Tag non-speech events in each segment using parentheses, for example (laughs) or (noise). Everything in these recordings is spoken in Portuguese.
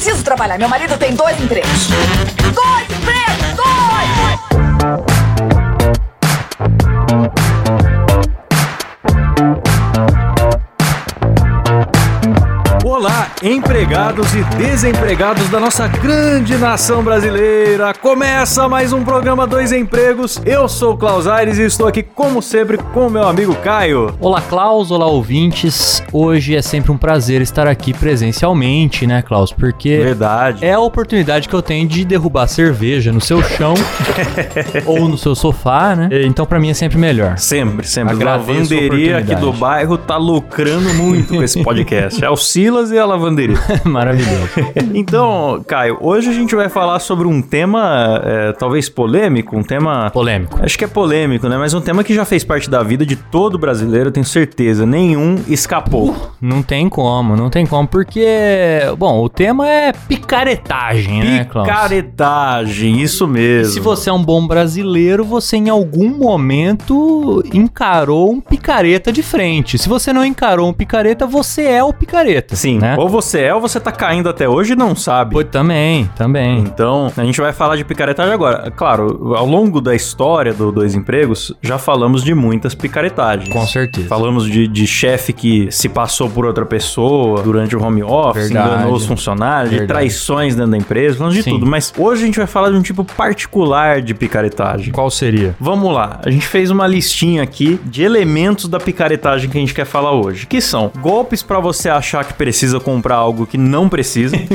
preciso trabalhar. Meu marido tem dois empregos. Empregados e desempregados da nossa grande nação brasileira. Começa mais um programa Dois Empregos. Eu sou o Klaus Aires e estou aqui, como sempre, com o meu amigo Caio. Olá, Klaus. Olá, ouvintes. Hoje é sempre um prazer estar aqui presencialmente, né, Klaus? Porque Verdade. é a oportunidade que eu tenho de derrubar cerveja no seu chão (laughs) ou no seu sofá, né? Então, pra mim é sempre melhor. Sempre, sempre. A Agradeço a lavanderia aqui do bairro tá lucrando muito com esse podcast. É o Silas e a lavanderia. (laughs) Maravilhoso. (laughs) Então, Caio, hoje a gente vai falar sobre um tema é, talvez polêmico, um tema Polêmico. Acho que é polêmico, né? Mas um tema que já fez parte da vida de todo brasileiro, eu tenho certeza. Nenhum escapou. Não tem como, não tem como, porque, bom, o tema é picaretagem, né, Klaus? Picaretagem, isso mesmo. Se você é um bom brasileiro, você em algum momento encarou um picareta de frente. Se você não encarou um picareta, você é o picareta. Sim, né? ou você é ou você tá caindo até hoje e não sabe. Pô, também, também. Então, a gente vai falar de picaretagem agora. Claro, ao longo da história do Dois Empregos, já falamos de muitas picaretagens. Com certeza. Falamos de, de chefe que se passou por outra pessoa durante o home office, Verdade. enganou os funcionários, de Verdade. traições dentro da empresa, falamos de Sim. tudo. Mas hoje a gente vai falar de um tipo particular de picaretagem. Qual seria? Vamos lá, a gente fez uma listinha aqui de elementos da picaretagem que a gente quer falar hoje, que são golpes pra você achar que precisa comprar algo que não precisa. (laughs)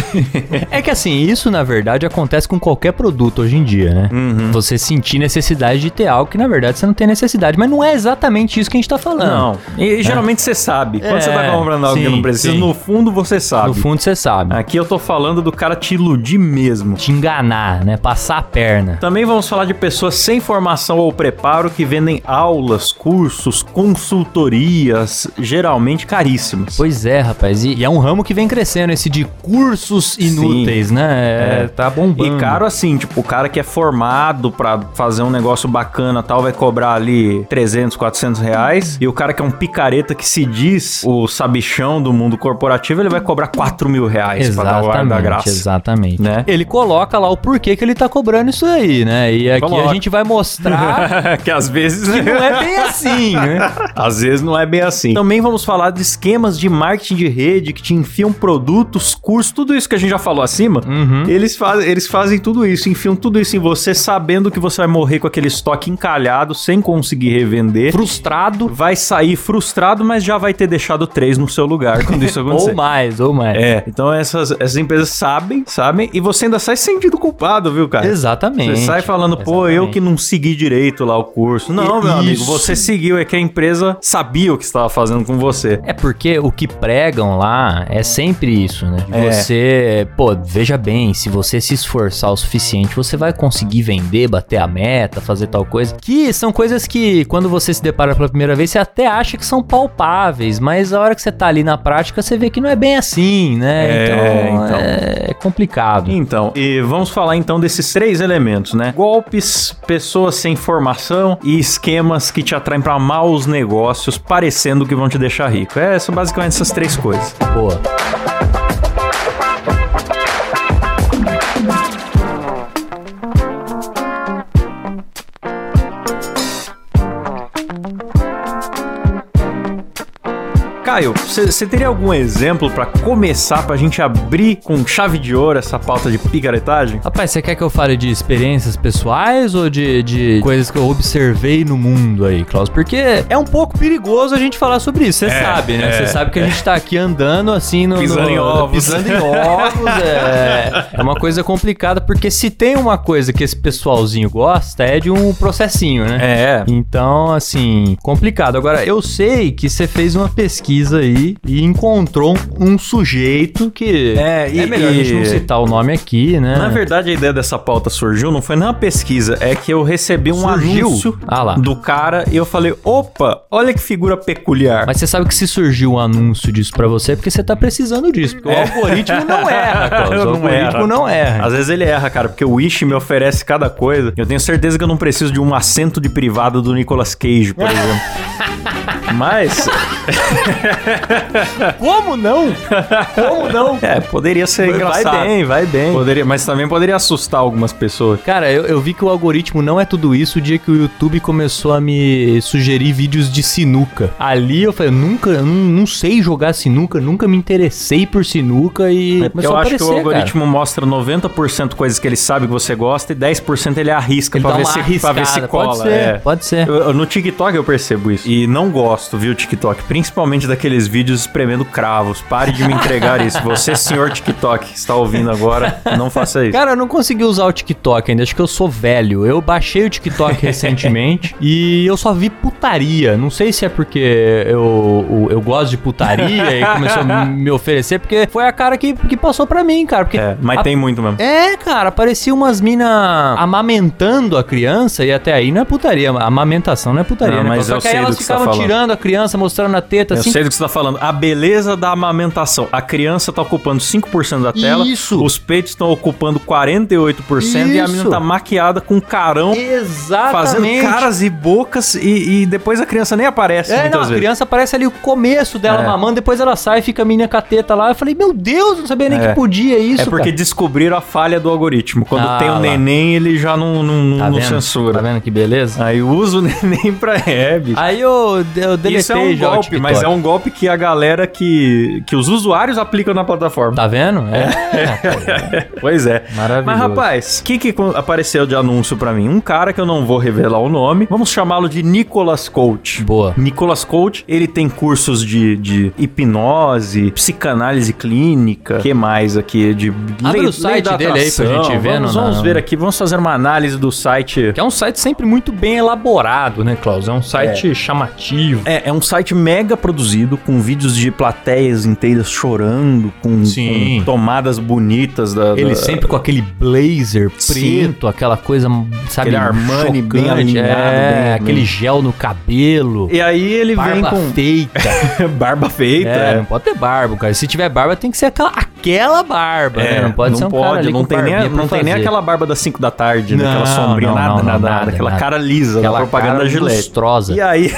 É que assim, isso na verdade acontece com qualquer produto hoje em dia, né? Uhum. Você sentir necessidade de ter algo que na verdade você não tem necessidade. Mas não é exatamente isso que a gente tá falando. Não. E geralmente você sabe. Quando É, você tá comprando algo que sim, não precisa, sim. no fundo você sabe. No fundo você sabe. Aqui eu tô falando do cara te iludir mesmo. Te enganar, né? Passar a perna. Também vamos falar de pessoas sem formação ou preparo que vendem aulas, cursos, consultorias, geralmente caríssimas. Pois é, rapaz. E, e é um ramo que vem crescendo, esse de cursos inúteis, né? É, É. Tá bombando. E caro assim, tipo, o cara que é formado pra fazer um negócio bacana tal, vai cobrar ali 300, 400 reais. E o cara que é um picareta que se diz o sabichão do mundo corporativo, ele vai cobrar 4 mil reais pra dar o ar da Exatamente, graça. exatamente. Né? Ele coloca lá o porquê que ele tá cobrando isso aí, né? E aqui Coloca. a gente vai mostrar (laughs) que às vezes que não é bem assim, né? (laughs) Às vezes não é bem assim. Também vamos falar de esquemas de marketing de rede que te enfiam produtos, cursos, tudo isso que a gente já falou acima. Uhum. Eles, faz, eles fazem tudo isso, enfiam tudo isso em você, sabendo que você vai morrer com aquele estoque encalhado, sem conseguir revender. Frustrado Vai sair frustrado, mas já vai ter deixado três no seu lugar quando isso (laughs) acontecer. ou mais, ou mais. É, então essas, essas empresas sabem, sabem, e você ainda sai sentindo culpado, viu, cara? Exatamente. Você sai falando, pô, eu Exatamente. que não segui direito lá o curso. Não, E- meu amigo, isso. você seguiu, é que a empresa sabia o que estava fazendo com você. É porque o que pregam lá é sempre isso, né? É. Você, pô, veja bem, se você se esforçar o suficiente, você vai conseguir vender, bater a meta, fazer tal coisa. Que são coisas que, quando você se depara pela primeira vez, você até acha que são palpáveis, mas a hora que você tá ali na prática, você vê que não é bem assim, né? É, então, então. é complicado. Então, e vamos falar então desses três elementos, né? Golpes, pessoas sem formação e esquemas que te atraem para maus negócios, parecendo que vão te deixar rico. É, são basicamente essas três coisas. Boa. Bye. Caio, você teria algum exemplo para começar pra gente abrir com chave de ouro essa pauta de picaretagem? Rapaz, você quer que eu fale de experiências pessoais ou de, de coisas que eu observei no mundo aí, Klaus? Porque é um pouco perigoso a gente falar sobre isso, você É, sabe, né? Você é, sabe que a gente tá aqui andando assim no. Pisando no- em ovos. Pisando em ovos. é, é uma coisa complicada, porque se tem uma coisa que esse pessoalzinho gosta, é de um processinho, né? É, Então, assim, complicado. Agora, eu sei que você fez uma pesquisa aí e encontrou um, sujeito que. É, e- é melhor a gente não e- citar o nome aqui, né? Na verdade, a ideia dessa pauta surgiu, não foi nem uma pesquisa, é que eu recebi um Surgiu? anúncio Ah lá. do cara e eu falei, opa, olha que figura peculiar. Mas você sabe que se surgiu um anúncio disso pra você é porque você tá precisando disso. Porque É. o algoritmo não (laughs) erra, Klaus. O algoritmo erra. não erra. Às vezes ele erra, cara, porque o Wish me oferece cada coisa. Eu tenho certeza que eu não preciso de um assento de privado do Nicolas Cage, por (laughs) exemplo. Mas, (laughs) Como não? Como não? é, poderia ser Vai engraçado. bem, vai bem. Poderia, mas também poderia assustar algumas pessoas. Cara, eu, eu vi que o algoritmo não é tudo isso o dia que o YouTube começou a me sugerir vídeos de sinuca. Ali eu falei, eu nunca, eu não, não sei jogar sinuca, nunca me interessei por sinuca e É eu a acho que o algoritmo mostra 90% coisas que ele sabe que você gosta e 10% ele arrisca Ele pra ver, se, pra ver se cola. pode ser, é. pode ser. Eu- no TikTok eu percebo isso. E não gosto, viu, TikTok? Principalmente daqueles vídeos espremendo cravos. Pare de me entregar isso. Você, senhor TikTok, que está ouvindo agora, não faça isso. Cara, eu não consegui usar o TikTok ainda, acho que eu sou velho. Eu baixei o TikTok (laughs) recentemente e eu só vi putaria. Não sei se é porque eu, eu, eu gosto de putaria e começou a (laughs) me oferecer, porque foi a cara que, que passou pra mim, cara. Porque É, mas a- tem muito mesmo. É, cara, parecia umas minas amamentando a criança e até aí não é putaria. Amamentação não é putaria, Não, né? mas Só eu que aí sei do elas que você tá ficavam tirando a criança, mostrando a teta, Eu assim. sei do que você tá falando. A beleza da amamentação. A criança tá ocupando 5% da tela. Isso. Os peitos estão ocupando 48% e a Isso. menina tá maquiada com carão. Fazendo Exatamente. caras e bocas e, e depois a criança nem aparece É, muitas não, a vezes. criança aparece ali o começo dela É. mamando, depois ela sai e fica a menina com a teta lá. Eu falei, meu Deus, não sabia nem É. que podia isso, é porque cara. descobriram a falha do algoritmo. Quando Ah, tem o lá. neném, ele já não, não, Tá não vendo? censura. Tá vendo que beleza? Aí usa o (laughs) neném pra é, bicho. Aí eu, eu deletei Isso é um já golpe, mas é um golpe que a galera que. que os usuários aplicam na plataforma. Tá vendo? É. (laughs) Pois é. Maravilhoso. Mas, rapaz, o que, que apareceu de anúncio pra mim? Um cara que eu não vou revelar o nome. Vamos chamá-lo de Nicolas Coach. Boa. Nicolas Coach, ele tem cursos de, de hipnose, psicanálise clínica, que mais aqui? De Abre lei- o site lei dele aí pra atração. gente ver, Vamos, não- vamos não- ver aqui, vamos fazer uma análise do site. Que é um site sempre muito bem elaborado, né, Klaus? É um site chamativo. É, é um site mega produzido, com vídeos de plateias inteiras chorando, com, com tomadas bonitas da. Ele da- sempre com aquele blazer Sim. preto, aquela coisa, sabe, Aquele Armani bem chocante. alinhado, é, bem- aquele bem- gel no cabelo, E aí ele vem barba com feita. (laughs) barba feita. é, é. não pode ter barba, cara. Se tiver barba, tem que ser aquela, aquela barba, né? Não pode ser um cara ali É, não com tem, nem, não tem nem aquela barba das 5 da tarde, né? Não, aquela sombrinha, não, nada, não, nada, não, nada, nada, aquela nada. cara lisa Aquela da propaganda cara Gillette. lustrosa. E aí,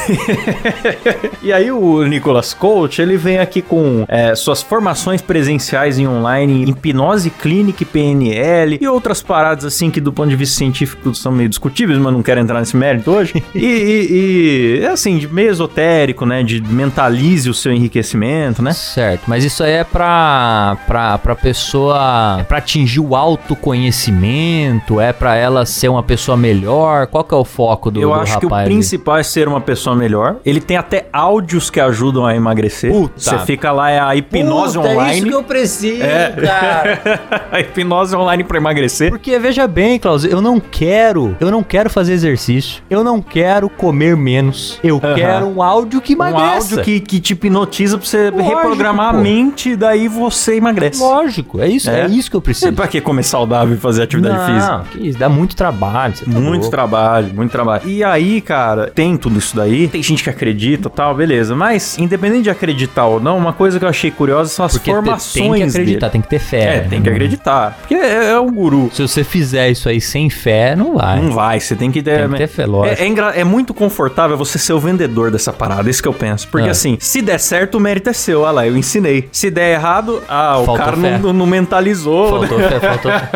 (laughs) e aí o Nicolas Coach, ele vem aqui com é, suas formações presenciais em online, em hipnose clínica e PNL e outras paradas assim que do ponto de vista científico são meio discutíveis, mas não quero entrar nesse mérito hoje. (laughs) E, e, e, é assim, de meio esotérico, né? De mentalize o seu enriquecimento, né? Certo, mas isso aí é pra, pra, pra pessoa, é pra atingir o autoconhecimento, é pra ela ser uma pessoa melhor, qual que é o foco do, Eu do acho que o rapaz principal é ser uma pessoa melhor. Ele tem até áudios que ajudam a emagrecer. Puta. Você fica lá, é a hipnose Puta, É online. isso que eu preciso, É. cara. (laughs) a hipnose online pra emagrecer. Porque veja bem, Klaus, eu não quero, eu não quero fazer exercício, eu não quero comer menos, eu quero um áudio que Um emagreça. áudio que, que te hipnotiza pra você Lógico, reprogramar pô. a mente, daí você emagrece. Lógico, é isso, é, É. isso que eu E preciso. (laughs) pra que comer saudável e fazer atividade física? Não, que isso, dá muito trabalho. tá Muito louco. trabalho, muito trabalho. E aí, cara, tem tudo isso daí. Tem gente que acredita tal, beleza. Mas, independente de acreditar ou não, uma coisa que eu achei curiosa são as Porque formações tem que acreditar, dele. tem que ter fé. É, né? tem que acreditar. Porque é, é um guru. Se você fizer isso aí sem fé, não vai. Não vai, você tem que ter. Tem que ter fé, lógico. É, é, é muito confortável você ser o vendedor dessa parada, isso que eu penso. Porque É. assim, se der certo, o mérito é seu. Olha lá, eu ensinei. Se der errado, ah, o Faltou cara fé. não, não mentalizou. Faltou fé, faltou fé.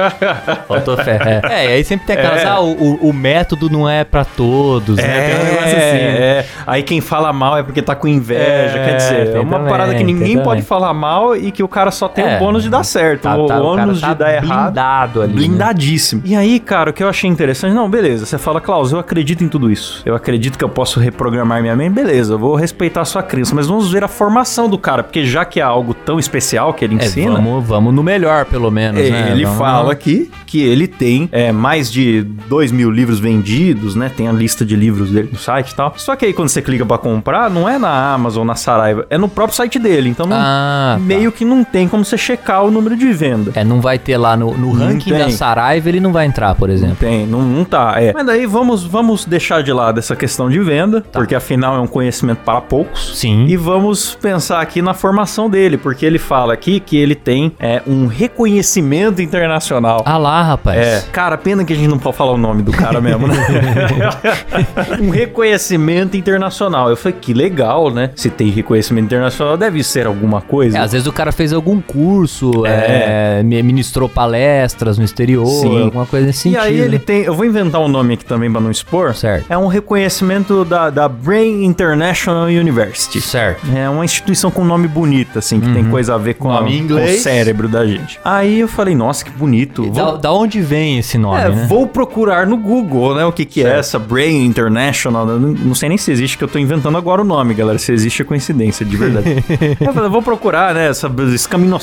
(laughs) Faltou fé. É, e aí sempre tem aquelas, É. ah, o, o- o método não é pra todos, É, né? Tem um negócio assim. né? é. Aí quem fala mal é porque tá com inveja. É, quer dizer, é uma também, parada que ninguém também. pode falar mal e que o cara só tem É. o bônus de dar certo. Tá- o tá- o cara ônus tá de dar errado. blindado ali, né? Blindadíssimo. E aí, cara, o que eu achei interessante, não, beleza, você fala, Klaus, eu acredito em tudo isso. Eu acredito que eu posso reprogramar minha mente, beleza, eu vou respeitar a sua crença, mas vamos ver a formação do cara, porque já que é algo tão especial que ele É, vamos, vamos no melhor, pelo menos, né? ele Vamos- fala aqui que ele tem é, mais de 2 mil livros vendidos, né? Tem a lista de livros dele no site e tal. Só que aí quando você clica pra comprar, não é na Amazon, na Saraiva, é no próprio site dele. Então não- Ah, tá. meio que não tem como você checar o número de venda. É, não vai ter lá no, no Não ranking da. Saraiva, ele não vai entrar, por Não exemplo. tem, não, não tá. É. Mas daí vamos, vamos deixar de lado essa questão de venda, Tá. porque afinal é um conhecimento para poucos. Sim. E vamos pensar aqui na formação dele, porque ele fala aqui que ele ele tem é, um reconhecimento internacional. Ah lá, rapaz. É, cara, pena que a gente não pode falar o nome do cara mesmo, né? (laughs) um reconhecimento internacional. Eu falei, que legal, né? Se tem reconhecimento internacional, deve ser alguma coisa. É, às vezes o cara fez algum curso, É. é, ministrou palestras no exterior, Sim. alguma coisa nesse e sentido. aí ele né? tem. Eu vou inventar um nome aqui também pra não expor. Certo. É um reconhecimento da, da Brain International University. Certo. É uma instituição com nome bonito, assim, que tem coisa a ver com, a- Nome com o cérebro da gente. Aí eu falei, nossa, que bonito. Da, Vou, da onde vem esse nome, é, né? vou procurar no Google, né? O que, que é essa Brain International. Não, não sei nem se existe, que eu tô inventando agora o nome, galera. Se existe é coincidência, de verdade. (laughs) eu falei, vou procurar, né? Essa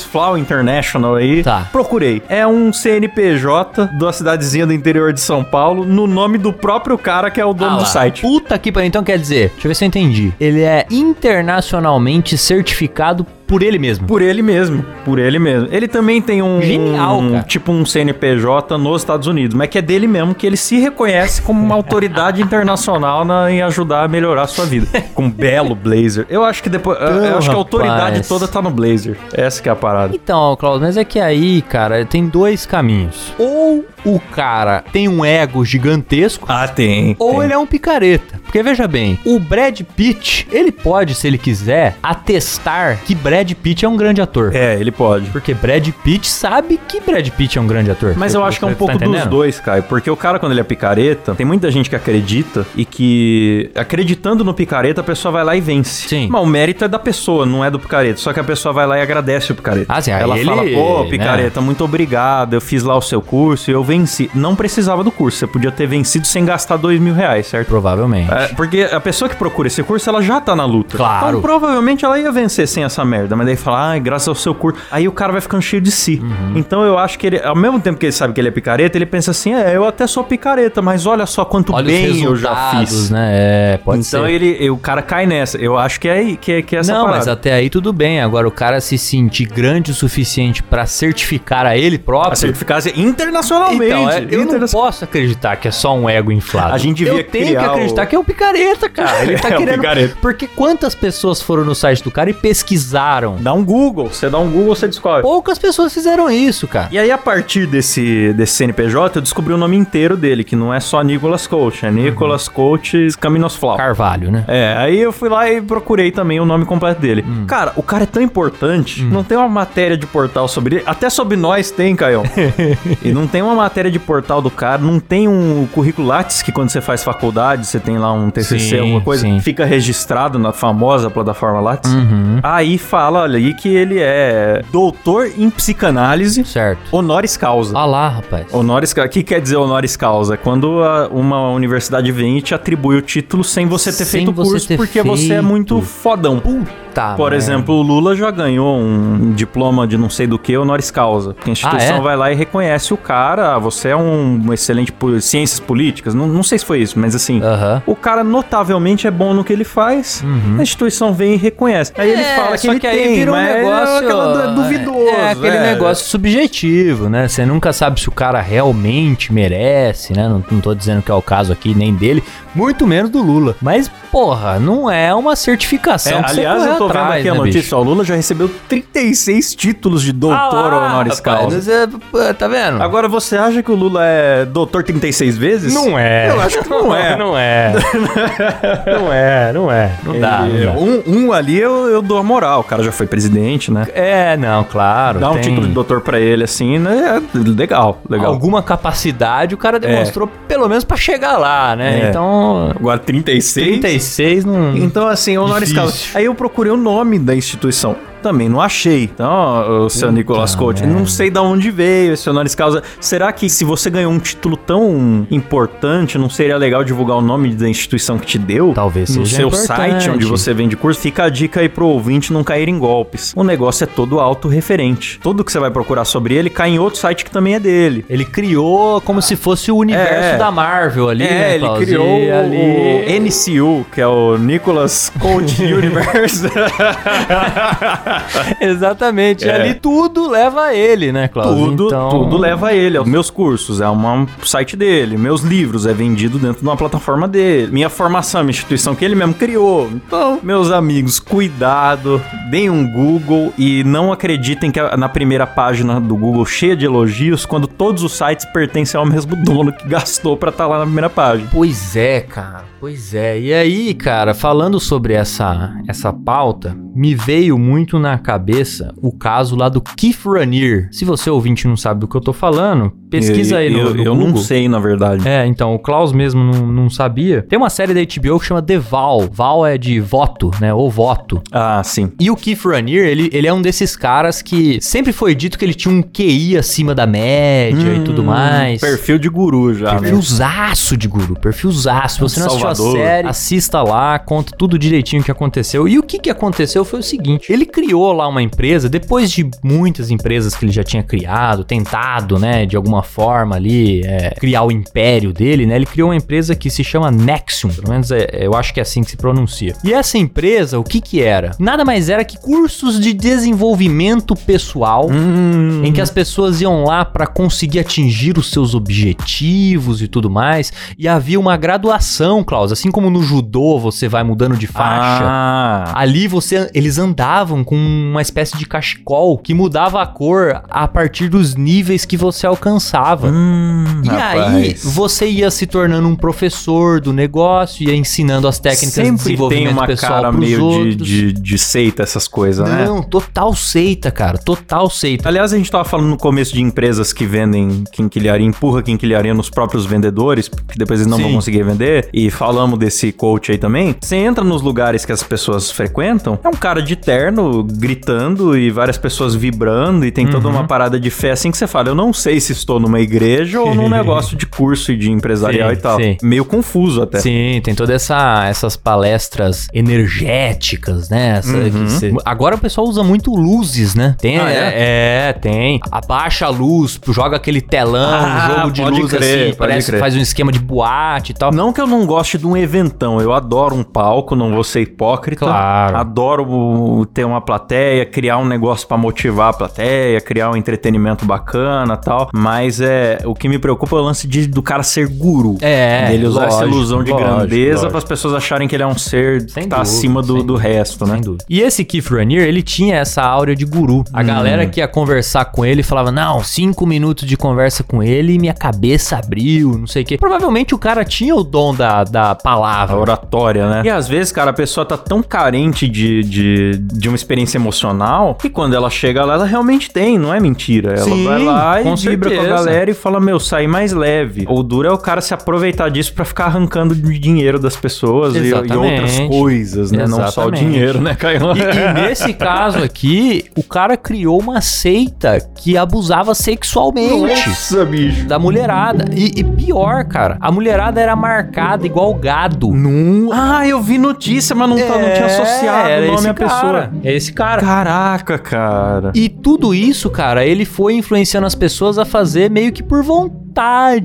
Flow International aí. Tá. Procurei. É um CNPJ da cidadezinha do interior de São Paulo, no nome do próprio cara que é o dono Ah do site. Puta que pariu. Então quer dizer, deixa eu ver se eu entendi. Ele é internacionalmente certificado por ele mesmo. Por ele mesmo, por ele mesmo. Ele também tem um, Genial, um- tipo um CNPJ nos Estados Unidos, mas que é dele mesmo que ele se reconhece como uma autoridade internacional na- em ajudar a melhorar a sua vida. Com um belo blazer. Eu acho que depois, eu- eu acho que a autoridade rapaz. toda tá no blazer. Essa que é a parada. Então, Claudio, mas é que aí, cara, tem dois caminhos. Ou o cara tem um ego gigantesco, Ah, tem. ou tem. ele é um picareta. Porque veja bem, o Brad Pitt, ele pode, se ele quiser, atestar que Brad Pitt é um grande ator. É, ele pode. Porque Brad Pitt sabe que Brad Pitt é um grande ator. Mas eu acho que é um Tá pouco dos entendendo? dois, Caio. Porque o cara, quando ele é picareta, tem muita gente que acredita e que, acreditando no picareta, a pessoa vai lá e vence. Sim. Mas o mérito é da pessoa, não é do picareta. Só que a pessoa vai lá e agradece o picareta. Ah, sim, Ela ele, fala, pô, né? picareta, muito obrigado. Eu fiz lá o seu curso e eu venci. Não precisava do curso. Você podia ter vencido sem gastar dois mil reais, certo? Provavelmente. É, porque a pessoa que procura esse curso, ela já tá na luta. Claro. Então, provavelmente ela ia vencer sem essa merda. Mas daí fala, ai, graças ao seu curso. Aí o cara vai ficando cheio de si. Uhum. Então eu acho que ele, ao mesmo tempo que ele sabe que ele é picareta, ele pensa assim, é, eu até sou picareta, mas olha só quanto Olha bem eu já fiz. né? É, pode então ser. ele, o cara cai nessa. Eu acho que é, que é, que é essa Não, mas parada. até aí tudo bem. Agora, o cara se sentir grande o suficiente pra certificar a ele próprio. A certificácia internacionalmente. Então, é, eu não posso acreditar que é só um ego inflado. A gente devia Eu tenho que acreditar o- que é um picareta, cara. Ele (laughs) tá É querendo. Porque quantas pessoas foram no site do cara e pesquisaram? Dá um Google. Você dá um Google, você descobre. Poucas pessoas fizeram isso, cara. E aí, a partir desse, desse CNPJ, eu descobri o nome inteiro dele, que não é só Nicolas Coach, é Nicolas Coach Caminosflau. Carvalho, né? É, aí eu fui lá e procurei também o nome completo dele. Hum. Cara, o cara é tão importante, não tem uma matéria de portal sobre ele, até sobre nós tem, Caio. (laughs) e não tem uma matéria de portal do cara, não tem um currículo Lattes que quando você faz faculdade, você tem lá um TCC, Sim, alguma coisa, sim. fica registrado na famosa plataforma Lattes. Uhum. Aí fala ali que ele é doutor em psicanálise, Certo. honoris causa. Ah lá, rapaz. Honoris causa. O que quer dizer honoris causa? É Quando a- uma universidade vem e te atribui o título sem você ter Sem feito o curso, porque você é feito. muito fodão. Tá, Por merda. exemplo, o Lula já ganhou um diploma de não sei do que, honoris causa. Porque a instituição Ah, é? vai lá e reconhece o cara, ah, você é um excelente po- ciências políticas. Não, não sei se foi isso, mas assim. Aham. O cara notavelmente é bom no que ele faz, a instituição vem e reconhece. Aí ele Uhum. É, fala que só ele que aí tem, vira um mas negócio é du- duvidoso. É aquele é. negócio subjetivo, né? Você nunca sabe se o cara realmente merece, né? Não, não tô dizendo que é o caso aqui nem dele, muito menos do Lula. Mas, porra, não é uma certificação É, aliás, eu tô atrás, vendo aqui a né, notícia. bicho? ó, O Lula já recebeu 36 títulos de doutor Ah honoris rapaz, causa. você- pô, tá vendo? Agora, você acha que o Lula é doutor 36 vezes? não é. Eu acho que não é. não é. (laughs) não é, não é. Não dá, Ele- não dá. Um, um ali eu, eu dou a moral. O cara já foi presidente, né? É, não, claro. Dá um tem título de doutor pra ele, assim, né? É legal, legal. Alguma capacidade o cara demonstrou, pelo menos pra chegar lá, né? É. Então, Agora, 36? 36 não. Então, assim, honoris causa. Aí eu procurei o nome da instituição. Também não achei. Então, o seu Nicolas Coach, não sei de onde veio esse honoris causa. Será que se você ganhou um título tão importante, não seria legal divulgar o nome da instituição que te deu? Talvez No seja seu importante. site onde você vende curso. Fica a dica aí pro ouvinte não cair em golpes. O negócio é todo autorreferente. Tudo que você vai procurar sobre ele cai em outro site que também é dele. Ele criou como se fosse o universo É. da Marvel ali, É, né, ele criou E ali... o NCU, que é o Nicholas Coach (laughs) Universe. (laughs) (laughs) Exatamente. E É. ali tudo leva a ele, né, Cláudio? Tudo, Então- tudo leva a ele. Os meus cursos, é um site dele. Meus livros, é vendido dentro de uma plataforma dele. Minha formação, é uma instituição que ele mesmo criou. Então, meus amigos, cuidado. Deem um Google e não acreditem que na primeira página do Google cheia de elogios, quando todos os sites pertencem ao mesmo dono que gastou pra estar lá na primeira página. Pois é, cara. Pois é. E aí, cara, falando sobre essa, essa pauta, me veio muito na cabeça o caso lá do Keith Raniere. Se você ouvinte não sabe do que eu tô falando, pesquisa aí no, eu, no eu não Google. sei, na verdade. É, então, o Klaus mesmo não, não sabia. Tem uma série da HBO que chama The Val. Val é de voto, né? Ou voto. Ah, sim. E o Keith Raniere, ele, ele é um desses caras que sempre foi dito que ele tinha um QI acima da média e tudo Hum, mais. Perfil de guru já, né? Perfilzaço de guru, perfilzaço. Você não assistiu série, assista lá, conta tudo direitinho o que aconteceu. E o que, que aconteceu foi o seguinte: ele criou lá uma empresa, depois de muitas empresas que ele já tinha criado, tentado, né, de alguma forma ali, é, criar o império dele, né? Ele criou uma empresa que se chama Nexium, pelo menos é- eu acho que é assim que se pronuncia. E essa empresa, o que que era? Nada mais era que cursos de desenvolvimento pessoal Hum, em que as pessoas iam lá para conseguir atingir os seus objetivos e tudo mais. E havia uma graduação, Klaus, assim como no judô você vai mudando de faixa. Ah, Ali você, eles andavam com uma espécie de cachecol que mudava a cor a partir dos níveis que você alcançava. hum, E aí, rapaz. você ia se tornando um professor do negócio, ia ensinando as técnicas de Sempre tem desenvolvimento uma pessoal cara meio de, de, de seita essas coisas, né? Não, total seita, cara, total seita. Aliás, a gente tava falando no começo de empresas que vendem quinquilharia, empurra quinquilharia nos próprios vendedores, porque depois eles não Sim. vão conseguir vender. E falamos desse coach aí também. Você entra nos lugares que as pessoas frequentam, é um cara de terno gritando e várias pessoas vibrando e tem toda Uhum. uma parada de fé assim que você fala, eu não sei se estou numa igreja ou num (laughs) negócio de curso e de empresarial Sim, e tal. sim. Meio confuso até. Sim, tem todas essa, essas palestras energéticas, né? Essa Uhum. Agora o pessoal usa muito luzes, né? Tem, Ah, é? é, tem. Abaixa a luz, joga aquele telão, Ah, jogo de luz crer, assim, parece crer. faz um esquema de boate e tal. Não que eu não goste de um eventão, eu adoro um palco, não vou ser hipócrita. Claro. Adoro ter uma plateia, criar um negócio pra motivar a plateia, criar um entretenimento bacana tal. Mas é o que me preocupa é o lance de, do cara ser guru. É, Dele usar essa lógico, ilusão de lógico, grandeza para as pessoas acharem que ele é um ser Sem que tá dúvida, acima do, do resto, né? Sem dúvida. E esse Keith Raniere, ele tinha essa áurea de guru. A galera que ia conversar com ele falava, não, cinco minutos de conversa com ele e minha cabeça abriu, não sei o quê. Provavelmente o cara tinha o dom da, da A palavra. oratória, né? E às vezes, cara, a pessoa tá tão carente de, de, de uma experiência emocional que quando ela chega lá, ela realmente tem, não é mentira. Ela Sim, vai lá e vibra com a galera e fala, meu, sai mais leve. O duro é o cara se aproveitar disso pra ficar arrancando dinheiro das pessoas e, e outras Exatamente. coisas, né? Não só o Exatamente. dinheiro, né, Caio? E, e nesse caso aqui, o cara criou uma seita que abusava sexualmente. Nossa, bicho. Da mulherada. E, e pior, cara, a mulherada era marcada igual Não. Ah, eu vi notícia, mas não, tá, não tinha associado era o nome à pessoa. É esse cara. Caraca, cara. E tudo isso, cara, ele foi influenciando as pessoas a fazer meio que por vontade,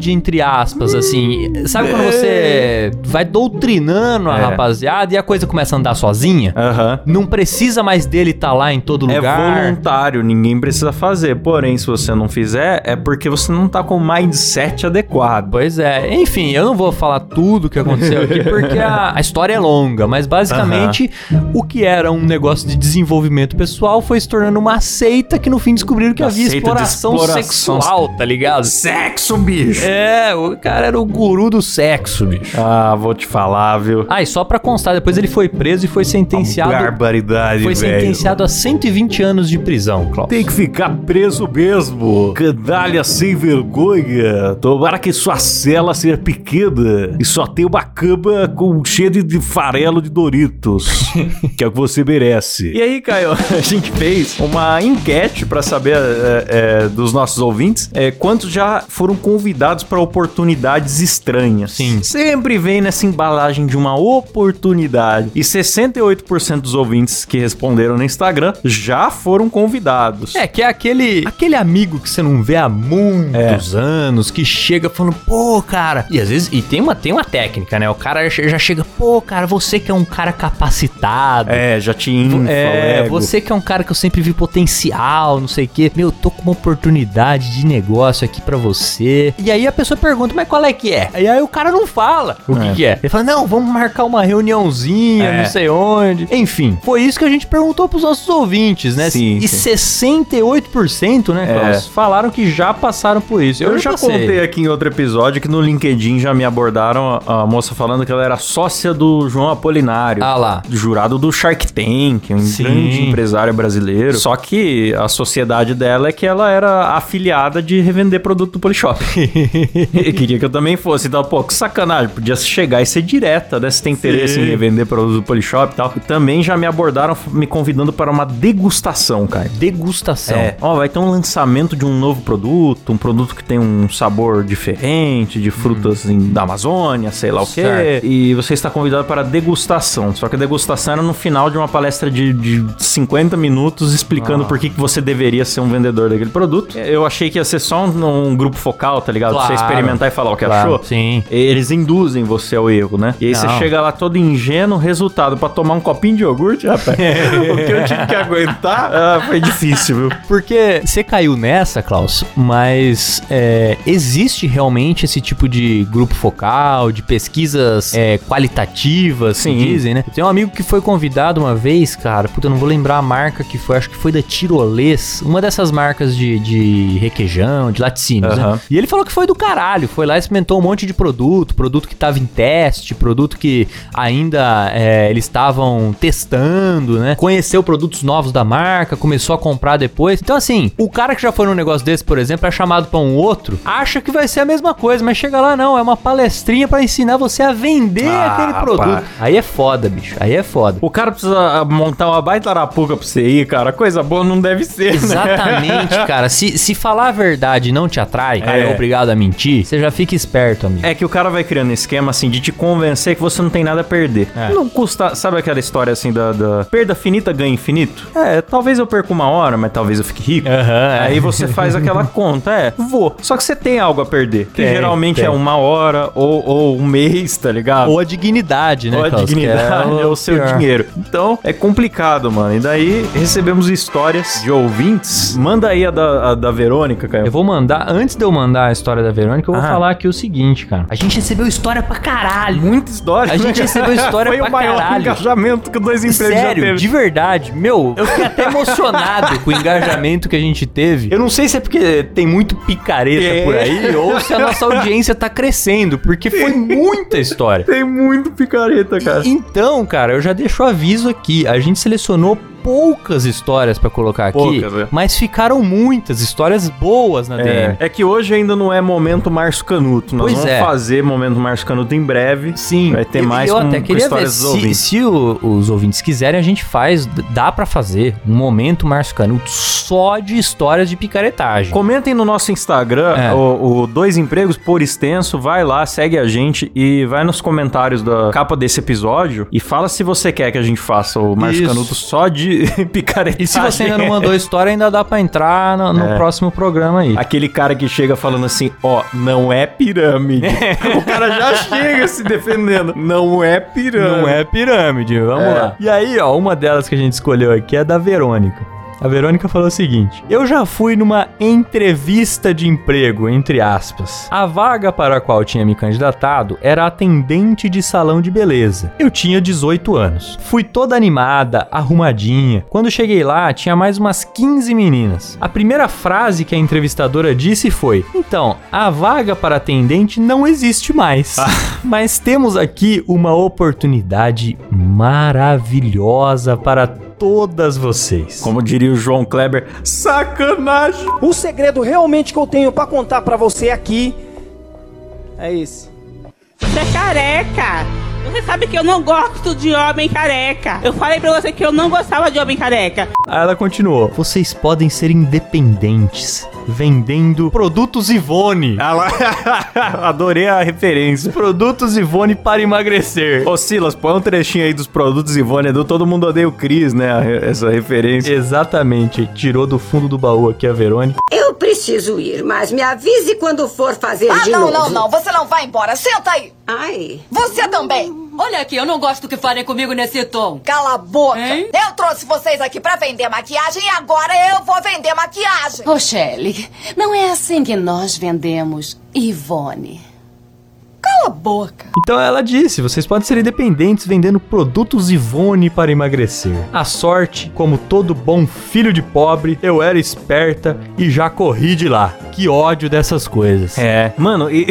entre aspas, assim. Sabe quando você vai doutrinando a É. rapaziada e a coisa começa a andar sozinha? Aham. Não precisa mais dele estar lá em todo É lugar. voluntário, ninguém precisa fazer. Porém, se você não fizer, é porque você não tá com o mindset adequado. Pois é, enfim, eu não vou falar tudo que aconteceu aqui (laughs) porque a, a história é longa, mas basicamente o que era um negócio de desenvolvimento pessoal foi se tornando uma seita que no fim descobriram que Uma havia seita de exploração, exploração sexual, tá ligado? Sexo, bicho! É, o cara era o guru do sexo, bicho. Ah, vou te falar, viu? Ah, e só pra constar, depois ele foi preso e foi sentenciado. Barbaridade, Foi velho. sentenciado a 120 anos de prisão, Klaus. Tem que ficar preso mesmo. Canalha sem vergonha. Tomara que sua cela seja pequena e só tenha uma cama com cheia de, de farelo de Doritos. (laughs) que é o que você merece. E aí, Caio, (laughs) a gente fez uma enquete pra saber é, é, dos nossos ouvintes é, quantos já foram convidados para oportunidades estranhas. Sim. Sempre vem nessa embalagem de uma oportunidade. E 68% dos ouvintes que responderam no Instagram já foram convidados. É, que é aquele, aquele amigo que você não vê há muitos anos, que chega falando, pô, cara. E às vezes, e tem uma, tem uma técnica, né? O cara já chega, pô, cara, você que é um cara capacitado. É, já te infla, É, ego. você que é um cara que eu sempre vi potencial, não sei o quê. Meu, tô com uma oportunidade de negócio aqui pra você. E aí a pessoa pergunta, mas qual é que é? E aí o cara não fala o que É. que é. Ele fala, não, vamos marcar uma reuniãozinha, É. não sei onde. Enfim, foi isso que a gente perguntou pros nossos ouvintes, né? Sim, e sim. 68%, né, É. Klaus, falaram que já passaram por isso. Eu, já passei. contei aqui em outro episódio que no LinkedIn já me abordaram a, a moça falando que ela era sócia do João Apolinário. Ah lá. Jurado do Shark Tank, um Sim. grande empresário brasileiro. Só que a sociedade dela é que ela era afiliada de revender produto do Polishop. (laughs) queria que eu também fosse. Então, pô, que sacanagem. Podia chegar e ser direta, né? Se tem interesse em revender produto do Polishop e tal. E também já me abordaram me convidando para uma degustação, cara. Degustação. É, ó, vai ter um lançamento de um novo produto, um produto que tem um sabor diferente, de frutas em- da Amazônia, sei lá o quê. E você está convidado para a degustação. Só que a degustação era no final de uma palestra de, de 50 minutos explicando por que, que você deveria ser um vendedor daquele produto. Eu achei que ia ser só um, um grupo focal, tá ligado? Pra Claro. você experimentar e falar o que Claro, achou. sim. Eles induzem você ao erro, né? E aí você Não. chega lá todo ingênuo, resultado, pra tomar um copinho de iogurte, rapaz. (laughs) o que eu tive que aguentar (laughs) ah, foi difícil, viu? Porque você caiu nessa, Klaus, mas é, existe realmente esse tipo de grupo focal, de pesquisas é, qualitativas, Sim. que dizem, né? Tem um amigo que foi convidado uma vez, cara, puta, eu não vou lembrar a marca que foi, acho que foi da Tirolês, uma dessas marcas de, de requeijão, de laticínios, né? E ele falou que foi do caralho, foi lá, experimentou um monte de produto, produto que tava em teste, produto que ainda é, eles estavam testando, né? Conheceu produtos novos da marca, começou a comprar depois. Então, assim, o cara que já foi num negócio desse, por exemplo, é chamado pra um outro, acha que vai ser a mesma coisa, mas chega lá, não, é uma palestrinha pra ensinar você a vender Ah, aquele produto. pá. Aí é foda, bicho, aí é foda. O cara precisa ah, montar uma baita arapuca pra você ir, cara. Coisa boa não deve ser, né? Exatamente, (laughs) cara. Se, se falar a verdade não te atrai, cara, É. obrigado a mentir, você já fica esperto, amigo. É que o cara vai criando esquema assim de te convencer que você não tem nada a perder. É. Não custa. Sabe aquela história assim da, da perda finita ganha infinito? É, talvez eu perca uma hora, mas talvez eu fique rico. É. Aí você faz aquela (laughs) conta, é, vou. Só que você tem algo a perder. Que Tem, geralmente tem. é uma hora ou, ou um mês, tá ligado? Ou a dignidade, né, Ou a Klaus? Que dignidade é (laughs) ou o seu pior. dinheiro. Então, é complicado, mano. E daí, recebemos histórias de ouvintes. Manda aí a da, a da Verônica, Caio. Eu vou mandar, antes de eu mandar a história da Verônica, eu vou Ah. falar aqui o seguinte, cara. A gente recebeu história pra caralho. Muita história. A gente recebeu (laughs) história Foi pra o maior caralho. engajamento que dois empregos já Sério, teve. de verdade. Meu, eu fiquei até emocionado com o engajamento que a gente teve. Eu não sei se é porque tem muito picareta É. por aí ou se a nossa (laughs) audiência tá crescendo, porque foi muita história. Tem muito picareta, cara. Então, cara, eu já deixo o aviso aqui. A gente selecionou poucas histórias pra colocar aqui, Poucas, é. mas ficaram muitas histórias boas na DM. É, é que hoje ainda não é momento Márcio Canuto. Nós Pois vamos é. fazer momento Márcio Canuto em breve. Sim, Vai ter eu, mais eu com, até queria ver se, ouvintes. se o- os ouvintes quiserem, a gente faz, dá pra fazer um momento Márcio Canuto só de histórias de picaretagem. Comentem no nosso Instagram, É. o, o Dois Empregos por Extenso. Vai lá, segue a gente e vai nos comentários da capa desse episódio e fala se você quer que a gente faça o Márcio. Canuto só de picaretagem. (laughs) E se você ainda não mandou história, ainda dá pra entrar no, no É. próximo programa aí. Aquele cara que chega falando assim, ó, não é pirâmide. (laughs) o cara já chega se defendendo. Não é pirâmide. Não é pirâmide, vamos É. lá. E aí, ó, uma delas que a gente escolheu aqui é da Verônica. A Verônica falou o seguinte: Eu já fui numa entrevista de emprego, entre aspas. A vaga para a qual tinha me candidatado era atendente de salão de beleza. Eu tinha 18 anos. Fui toda animada, arrumadinha. Quando cheguei lá, tinha mais umas 15 meninas. A primeira frase que a entrevistadora disse foi: Então, a vaga para atendente não existe mais. (laughs) Mas temos aqui uma oportunidade maravilhosa para todas vocês. Como diria o João Kleber, sacanagem. O segredo realmente que eu tenho pra contar pra você aqui é esse. Você é careca. Você sabe que eu não gosto de homem careca. Eu falei pra você que eu não gostava de homem careca. Aí ela continuou: Vocês podem ser independentes vendendo produtos Ivone. Ah lá, (laughs) adorei a referência. Produtos Ivone para emagrecer. Ô Silas, põe um trechinho aí dos produtos Ivone Edu, todo mundo odeia o Cris, né? Essa referência. Exatamente, tirou do fundo do baú aqui a Verônica. Eu preciso ir, mas me avise quando for fazer Ah, de não, novo. não, não. Você não vai embora. Senta aí. Ai, Você também. Olha aqui, eu não gosto que falem comigo nesse tom. Cala a boca. Hein? Eu trouxe vocês aqui pra vender maquiagem e agora eu vou vender maquiagem. Ô, Shelley, não é assim que nós vendemos Ivone. Cala a boca. Então ela disse: vocês podem ser independentes vendendo produtos Ivone para emagrecer. A sorte, como todo bom filho de pobre, eu era esperta e já corri de lá. Que ódio dessas coisas. É, mano, e.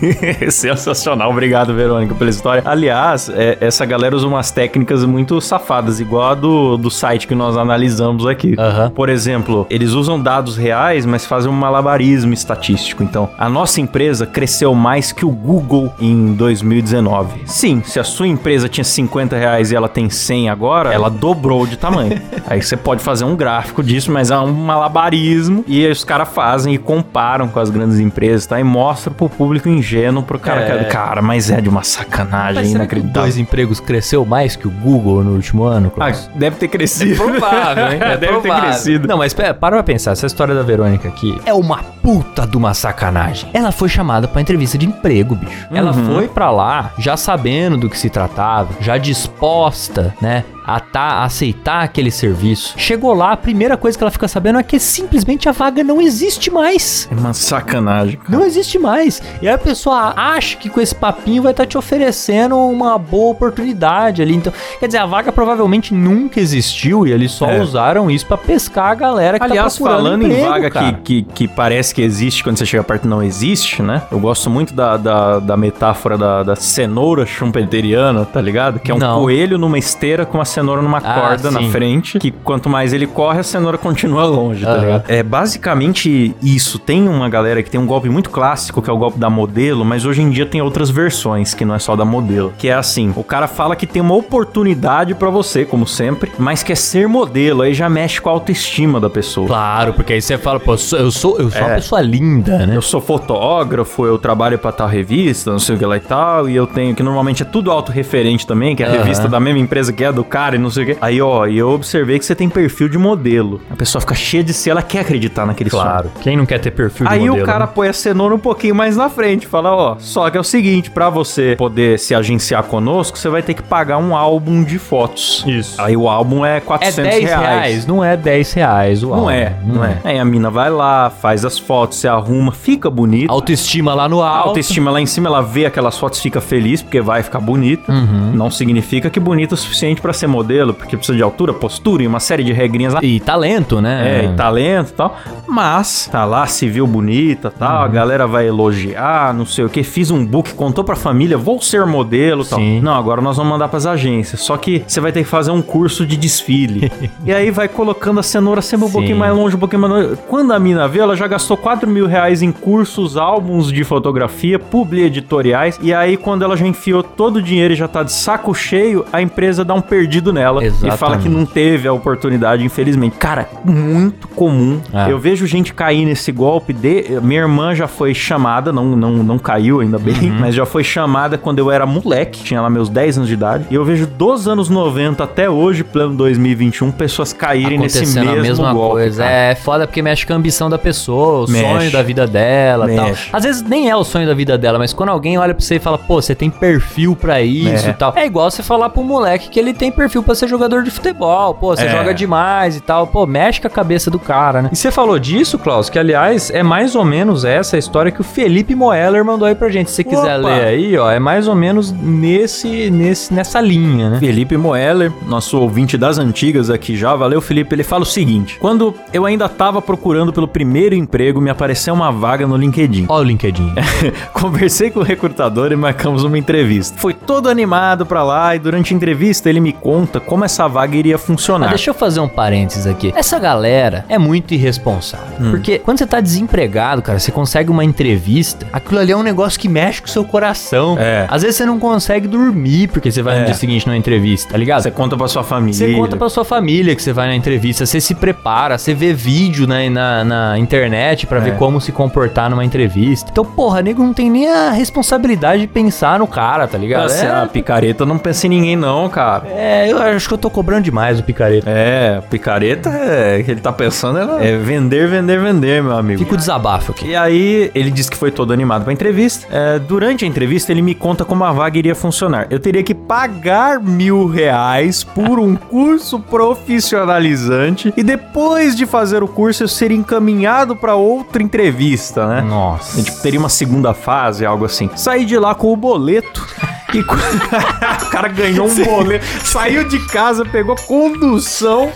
(laughs) Sensacional, obrigado, Verônica, pela história. Aliás, é, essa galera usa umas técnicas muito safadas, igual a do, do site que nós analisamos aqui. Aham. Por exemplo, eles usam dados reais, mas fazem um malabarismo estatístico. Então, a nossa empresa cresceu mais que o Google em 2019. Sim, se a sua empresa tinha 50 reais e ela tem 100 agora, ela dobrou de tamanho. (laughs) aí você pode fazer um gráfico disso, mas é um malabarismo. E os caras fazem e comparam com as grandes empresas, tá? E mostram pro público ingênuo, pro cara, É. cara, mas é de uma sacanagem Mas que inacreditável. dois empregos cresceu mais que o Google no último ano? Ah, deve ter crescido. provável, hein? (laughs) É, deve ter crescido. Não, mas pera, para pra pensar, essa história da Verônica aqui é uma puta de uma sacanagem. Ela foi chamada pra entrevista de emprego, bicho. Ela foi pra lá já sabendo do que se tratava, já disposta, né? A, tá, aceitar aquele serviço. Chegou lá, a primeira coisa que ela fica sabendo é que simplesmente a vaga não existe mais. É uma sacanagem, cara. Não existe mais. E aí a pessoa acha que com esse papinho vai estar te oferecendo uma boa oportunidade ali. Então, quer dizer, a vaga provavelmente nunca existiu e eles só É. usaram isso pra pescar a galera que Aliás, tá procurando falando emprego, em vaga que, que, que parece que existe quando você chega perto não existe, né? Eu gosto muito da, da, da metáfora da, da cenoura schumpeteriana, tá ligado? Que é um Não. coelho numa esteira com uma cenoura numa Ah, corda na sim. frente, que quanto mais ele corre, a cenoura continua longe, tá ligado? É basicamente isso. Tem uma galera que tem um golpe muito clássico, que é o golpe da modelo, mas hoje em dia tem outras versões, que não é só da modelo. Que é assim, o cara fala que tem uma oportunidade pra você, como sempre, mas quer ser modelo, aí já mexe com a autoestima da pessoa. Claro, porque aí você fala, pô, eu sou, eu sou, eu sou uma É. pessoa linda, né? Eu sou fotógrafo, eu trabalho pra tal revista, não sei o que lá e tal, e eu tenho que normalmente é tudo autorreferente também, que é a Aham. revista da mesma empresa que é a do cara e não sei o que. Aí, ó, e eu observei que você tem perfil de modelo. A pessoa fica cheia de si, ela quer acreditar naquele Claro. Quem não quer ter perfil de Aí modelo? o cara né? põe a cenoura um pouquinho mais na frente, fala, ó, só que é o seguinte, pra você poder se agenciar conosco, você vai ter que pagar um álbum de fotos. Isso. Aí o álbum é É 400 10 reais. Não é 10 reais o Não álbum. é, não é. Aí a mina vai lá, faz as fotos, se arruma, fica bonita. Autoestima lá no A alto. autoestima lá em cima, ela vê aquelas fotos, fica feliz, porque vai ficar bonita. Uhum. Não significa que bonita o suficiente pra ser modelo, porque precisa de altura, postura e uma série de regrinhas lá. E talento, né? É, e talento e tal. Mas, tá lá, se viu bonita e tal, Uhum. a galera vai elogiar, não sei o que. Fiz um book, contou pra família, vou ser modelo e tal. Sim. Não, agora nós vamos mandar pras agências. Só que você vai ter que fazer um curso de desfile. (laughs) e aí vai colocando a cenoura sempre um Sim. pouquinho mais longe, um pouquinho mais longe. Quando a mina vê, ela já gastou 4 mil reais em cursos, álbuns de fotografia, publi editoriais. E aí, quando ela já enfiou todo o dinheiro e já tá de saco cheio, a empresa dá um perdido nela. E fala Exatamente. que não teve a oportunidade, infelizmente. Cara, muito comum. É. Eu vejo gente cair nesse golpe de. Minha irmã já foi chamada, não, não, não caiu ainda bem, Uhum. mas já foi chamada quando eu era moleque, tinha lá meus 10 anos de idade. E eu vejo dos anos 90 até hoje, plano 2021, pessoas caírem nesse mesmo a mesma golpe. coisa. cara. É foda porque mexe com a ambição da pessoa, o Mexe. sonho da vida dela e tal. Às vezes nem é o sonho da vida dela, mas quando alguém olha pra você e fala, pô, você tem perfil pra isso É. e tal. É igual você falar pro moleque que ele tem perfil pra ser jogador de futebol. Pô, você É. joga demais e tal. Pô, mexe com a cabeça do cara, né? E você falou disso, Klaus, que aliás é mais ou menos essa história que o Felipe Moeller mandou aí pra gente. Se você quiser Opa! ler aí, ó, é mais ou menos nesse, nesse, nessa linha, né? Felipe Moeller, nosso ouvinte das antigas aqui já, valeu Felipe, ele fala o seguinte: Quando eu ainda tava procurando pelo primeiro emprego, me apareceu uma vaga no LinkedIn. Ó o LinkedIn. (laughs) Conversei com o recrutador e marcamos uma entrevista. Foi todo animado pra lá e durante a entrevista ele me conta pergunta como essa vaga iria funcionar. Mas deixa eu fazer um parênteses aqui. Essa galera é muito irresponsável. Porque quando você tá desempregado, cara, você consegue uma entrevista, aquilo ali é um negócio que mexe com o seu coração. É. Às vezes você não consegue dormir porque você vai É. no dia seguinte numa entrevista, tá ligado? Você conta pra sua família. Você conta pra sua família que você vai na entrevista, você se prepara, você vê vídeo na, na, na internet pra É. ver como se comportar numa entrevista. Então, porra, nego não tem nem a responsabilidade de pensar no cara, tá ligado? Assim, a picareta não pensa em ninguém, não, cara. É, eu acho que eu tô cobrando demais o picareta. É, picareta é. que ele tá pensando é, é vender, vender, vender, meu amigo. Fica o desabafo aqui. E aí, ele disse que foi todo animado pra entrevista. É, durante a entrevista, ele me conta como a vaga iria funcionar. Eu teria que pagar mil reais por um curso profissionalizante e depois de fazer o curso, eu seria encaminhado pra outra entrevista, né? Nossa. A gente teria uma segunda fase, algo assim. Saí de lá com o boleto. (laughs) E (laughs) o cara ganhou um boleto. Saiu de casa, pegou condução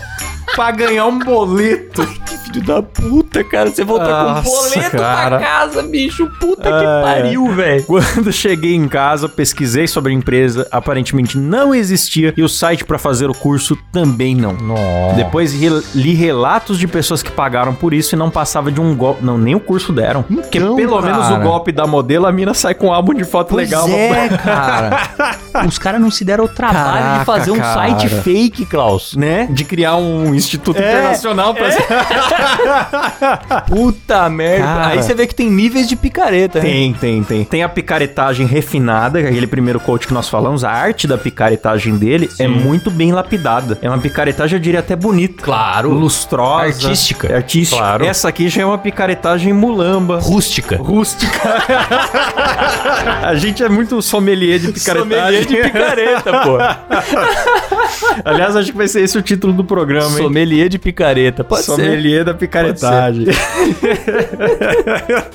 pra ganhar um boleto. Filho da puta, cara. Você voltou Nossa, com um boleto cara. pra casa, bicho. Puta que pariu, velho. Quando cheguei em casa, pesquisei sobre a empresa, aparentemente não existia e o site pra fazer o curso também não. Nossa. Depois li relatos de pessoas que pagaram por isso e não passava de um golpe. Não, nem o curso deram. Porque Então, pelo menos o cara. golpe da modelo, a mina sai com um álbum de foto Pois legal. é, (laughs) cara. Os caras não se deram o trabalho Caraca, de fazer um cara. site fake, Klaus. Né? De criar um instituto É, internacional pra (laughs) (laughs) Puta merda. Cara. Aí você vê que tem níveis de picareta, né? Tem, tem, tem. Tem a picaretagem refinada, aquele primeiro coach que nós falamos, a arte da picaretagem dele é muito bem lapidada. É uma picaretagem, eu diria até bonita. Claro. Lustrosa. Artística. É Artística. Claro. Essa aqui já é uma picaretagem mulamba. Rústica. Rústica. (laughs) a gente é muito sommelier de picaretagem. Sommelier de picareta, pô. (laughs) Aliás, acho que vai ser esse o título do programa, hein? Sommelier de picareta. Pode ser. Sommelier da picaretagem. (laughs)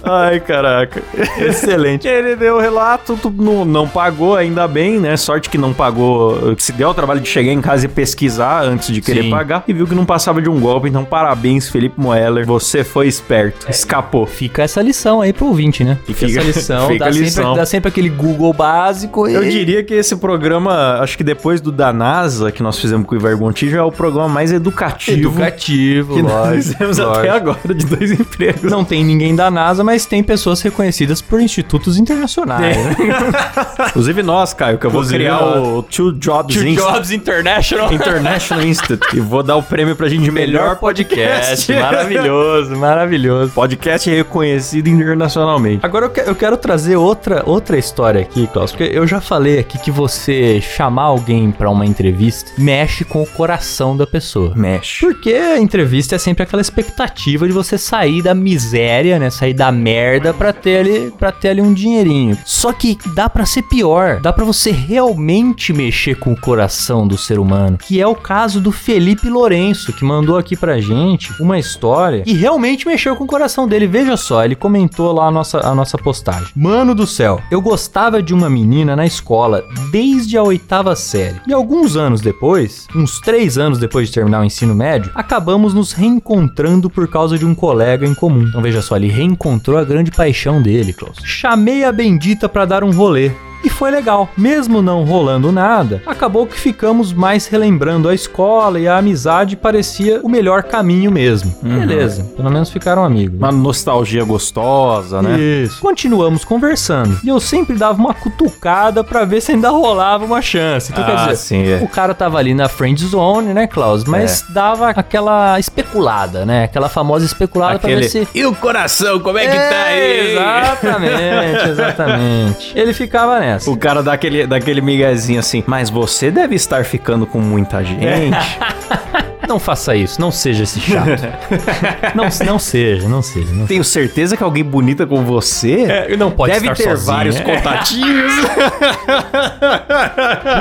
Ai, caraca. Excelente. Ele deu o relato, não, não pagou, ainda bem, né? Sorte que não pagou, se deu o trabalho de chegar em casa e pesquisar antes de querer Sim. pagar. E viu que não passava de um golpe. Então, parabéns, Felipe Moeller. Você foi esperto. Escapou. Fica essa lição aí pro ouvinte, né? Fica, Fica- essa lição. (laughs) fica dá, a Sempre, lição. dá sempre aquele Google básico e... Eu diria que esse programa, acho que depois do da NASA, que nós fizemos com o Ivar Gontijo, é o programa mais educativo, Educativo, que nós (laughs) lógico, fizemos até lógico. agora, de dois empregos. Não tem ninguém da NASA, mas tem pessoas reconhecidas por institutos internacionais. né? (laughs) Inclusive nós, Caio, que eu vou Inclusive criar nós. o Two Jobs, Two Inst- Jobs International. International Institute e vou dar o prêmio pra gente de melhor podcast. maravilhoso, maravilhoso. Podcast reconhecido internacionalmente. Agora eu, que- eu quero trazer outra, outra história aqui, Klaus, porque eu já falei aqui que você chamar alguém pra uma entrevista mexe com o coração da pessoa. Mexe. Porque a entrevista é sempre aquela expectativa de você sair da miséria, né? Sair da merda pra ter ali, pra ter ali um dinheirinho. Só que dá pra ser pior. Dá pra você realmente mexer com o coração do ser humano. Que é o caso do Felipe Lourenço, que mandou aqui pra gente uma história e realmente mexeu com o coração dele. Veja só, ele comentou lá a nossa, a nossa postagem. Mano do céu, eu gostava de uma menina na escola desde a oitava série. E alguns anos depois, uns três anos depois de terminar o ensino médio, acabamos nos reencontrando por causa de um colega em comum. Então veja só, ele reencontrou a grande paixão dele, Klaus. Chamei a bendita pra dar um rolê. E foi legal. Mesmo não rolando nada, acabou que ficamos mais relembrando a escola e a amizade parecia o melhor caminho mesmo. Beleza, pelo menos ficaram amigos. Uma nostalgia gostosa, né? Isso. Continuamos conversando. E eu sempre dava uma cutucada pra ver se ainda rolava uma chance. Então, quer Ah, dizer, sim, é. o cara tava ali na friend zone, né, Klaus? Mas dava aquela especulada, né? Aquela famosa especulada pra ver Aquele, se... E o coração, como é que É, tá aí? Exatamente, exatamente. (laughs) Ele ficava nessa. O cara dá aquele, dá aquele miguezinho assim, mas você deve estar ficando com muita gente. (laughs) Não faça isso, não seja esse chato. (laughs) não, não seja, não seja. Não, Tenho certeza que alguém bonita com você É, não pode deve estar ter vários é. contatinhos. (laughs)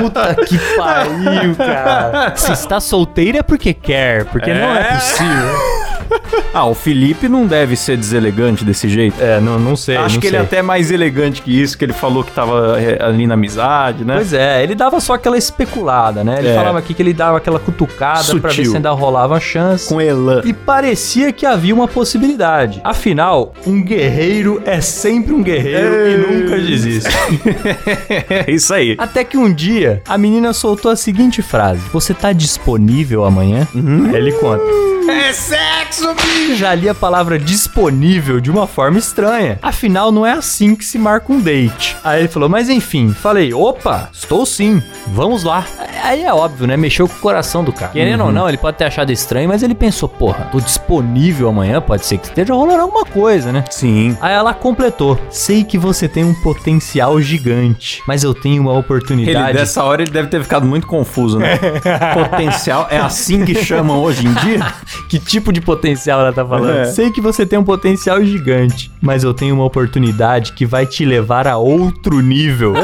Puta que pariu, cara. Se está solteiro é porque quer, porque não é possível. (laughs) Ah, o Felipe não deve ser deselegante desse jeito. É, não, não sei. Acho não que ele é sei. até mais elegante que isso, que ele falou que tava é, ali na amizade, né? Pois é, ele dava só aquela especulada, né? Ele É. falava aqui que ele dava aquela cutucada pra ver Sutil. se ainda rolava a chance. Com elan. E parecia que havia uma possibilidade. Afinal, um guerreiro é sempre um guerreiro e nunca desiste. (laughs) É isso aí. Até que um dia, a menina soltou a seguinte frase: Você tá disponível amanhã? Aí ele conta. É sexo, bicho! Já li a palavra disponível de uma forma estranha. Afinal, não é assim que se marca um date. Aí ele falou, mas enfim, falei, opa, estou sim, vamos lá. Aí é óbvio, né? Mexeu com o coração do cara. Querendo ou não, ele pode ter achado estranho, mas ele pensou, porra, tô disponível amanhã, pode ser que esteja rolando alguma coisa, né? Sim. Aí ela completou: Sei que você tem um potencial gigante, mas eu tenho uma Ele, oportunidade. dessa hora ele deve ter ficado muito confuso, né? (laughs) Potencial é assim que chamam hoje em dia? (laughs) Que tipo de potencial ela tá falando? É. Sei que você tem um potencial gigante, mas eu tenho uma oportunidade que vai te levar a outro nível.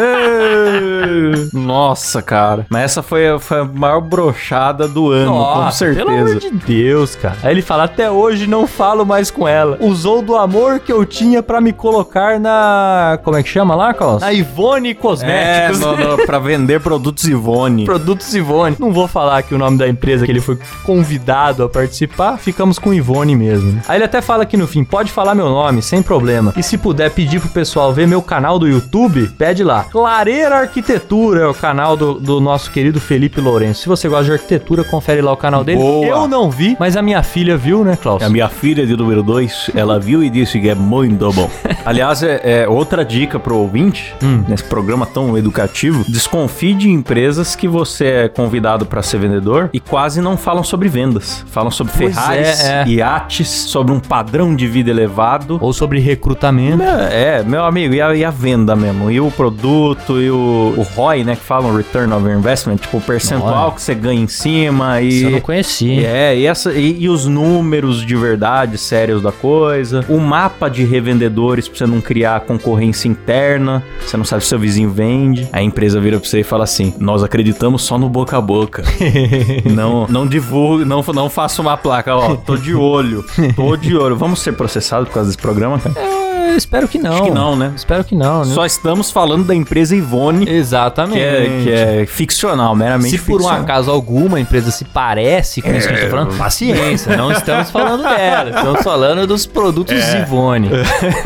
Nossa, cara. Mas essa foi, foi a maior brochada do ano, com Nossa, certeza. pelo amor de Deus, cara. Aí ele fala: Até hoje não falo mais com ela. Usou do amor que eu tinha pra me colocar na. Como é que chama lá, Klaus? Na Ivone É, Cosméticos. no, no, pra vender produtos Ivone. Produtos Ivone. Não vou falar aqui o nome da empresa que ele foi convidado a participar, ficamos com Ivone mesmo. né? Aí ele até fala aqui no fim, pode falar meu nome, sem problema. E se puder pedir pro pessoal ver meu canal do YouTube, pede lá. Clareira Arquitetura é o canal do, do nosso querido Felipe Lourenço. Se você gosta de arquitetura, confere lá o canal dele. Boa. Eu não vi, mas a minha filha viu, né, Klaus? A minha filha de número 2, ela viu e disse que é muito bom. (laughs) Aliás, é, é outra dica pro ouvinte, nesse programa tão educativo, desconfie de empresas que você é convidado pra ser vendedor e quase não falam sobre vendas. Falam sobre Pois Ferraris, é, é. iates, sobre um padrão de vida elevado. Ou sobre recrutamento. É, meu amigo, e a, e a venda mesmo? E o produto, e o, o ROI, né? Que falam Return of Investment, tipo, o percentual que você ganha em cima Isso eu não e. conhecia. É, e, essa, e, e os números de verdade sérios da coisa. O mapa de revendedores pra você não criar concorrência interna. Você não sabe se seu vizinho vende. A empresa vira pra você e fala assim: Nós acreditamos só no boca a boca. (laughs) não, não divulgue, não, não faça uma placa, ó. Tô de olho. Tô de olho. Vamos ser processados por causa desse programa, cara? É, espero que não. Acho que não, né? Espero que não, né? Só estamos falando da empresa Ivone, Exatamente. que é, que é ficcional, meramente Se por um acaso alguma empresa se parece com isso que a gente tá falando, paciência, não estamos (laughs) falando dela, estamos falando dos produtos Zivone.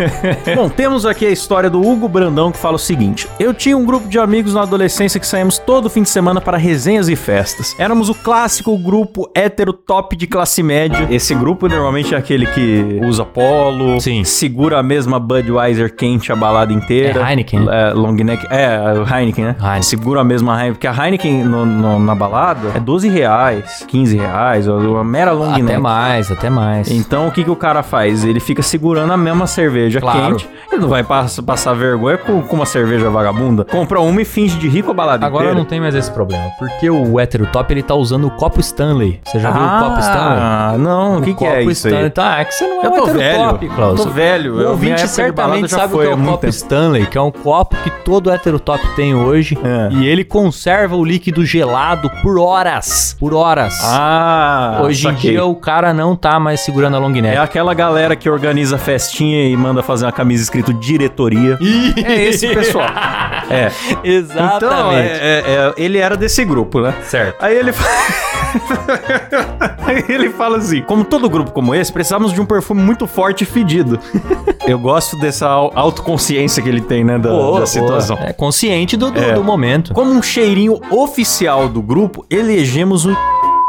(laughs) Bom, temos aqui a história do Hugo Brandão que fala o seguinte: Eu tinha um grupo de amigos na adolescência que saímos todo fim de semana para resenhas e festas. Éramos o clássico grupo hétero top de classe média. Esse grupo normalmente é aquele que usa polo, Sim. segura a mesma Budweiser quente a balada inteira. É Heineken, né? É, long neck. É, Heineken, né? Heineken. Segura a mesma Heineken. Porque a Heineken no- no- na balada é 12 reais, 15 reais, uma mera long Até neck. mais, até mais. Então o que, que o cara faz? Ele fica segurando a mesma cerveja Claro. quente. Ele não vai pass- passar vergonha com, com uma cerveja vagabunda. Compra uma e finge de rico a balada Agora inteira. não tem mais esse problema, porque o hétero top ele tá usando o copo Stanley. Você já viu o copo Stanley? Ah, não. O que, que é copo isso Stanley. aí? Tá, é que você não é Eu tô velho. top, Klaus. Tô velho. Eu- minha certamente sabe o foi que é o copo tempo. Stanley, que é um copo que todo hétero top tem hoje. É. E ele conserva o líquido gelado por horas. Por horas. Ah, Hoje em saquei. dia o cara não tá mais segurando a long neck. É aquela galera que organiza festinha e manda fazer uma camisa escrito diretoria. (laughs) É esse pessoal. É. Exatamente. Então, é- é- é- ele era desse grupo, né? Certo. Aí ele (laughs) Aí ele fala assim: como todo grupo como esse, precisamos de um perfume muito forte e fedido. (laughs) Eu gosto dessa au- autoconsciência que ele tem, né? Da, Boa, da situação. boa. É consciente do, do, É. do momento. Como um cheirinho oficial do grupo, elegemos o.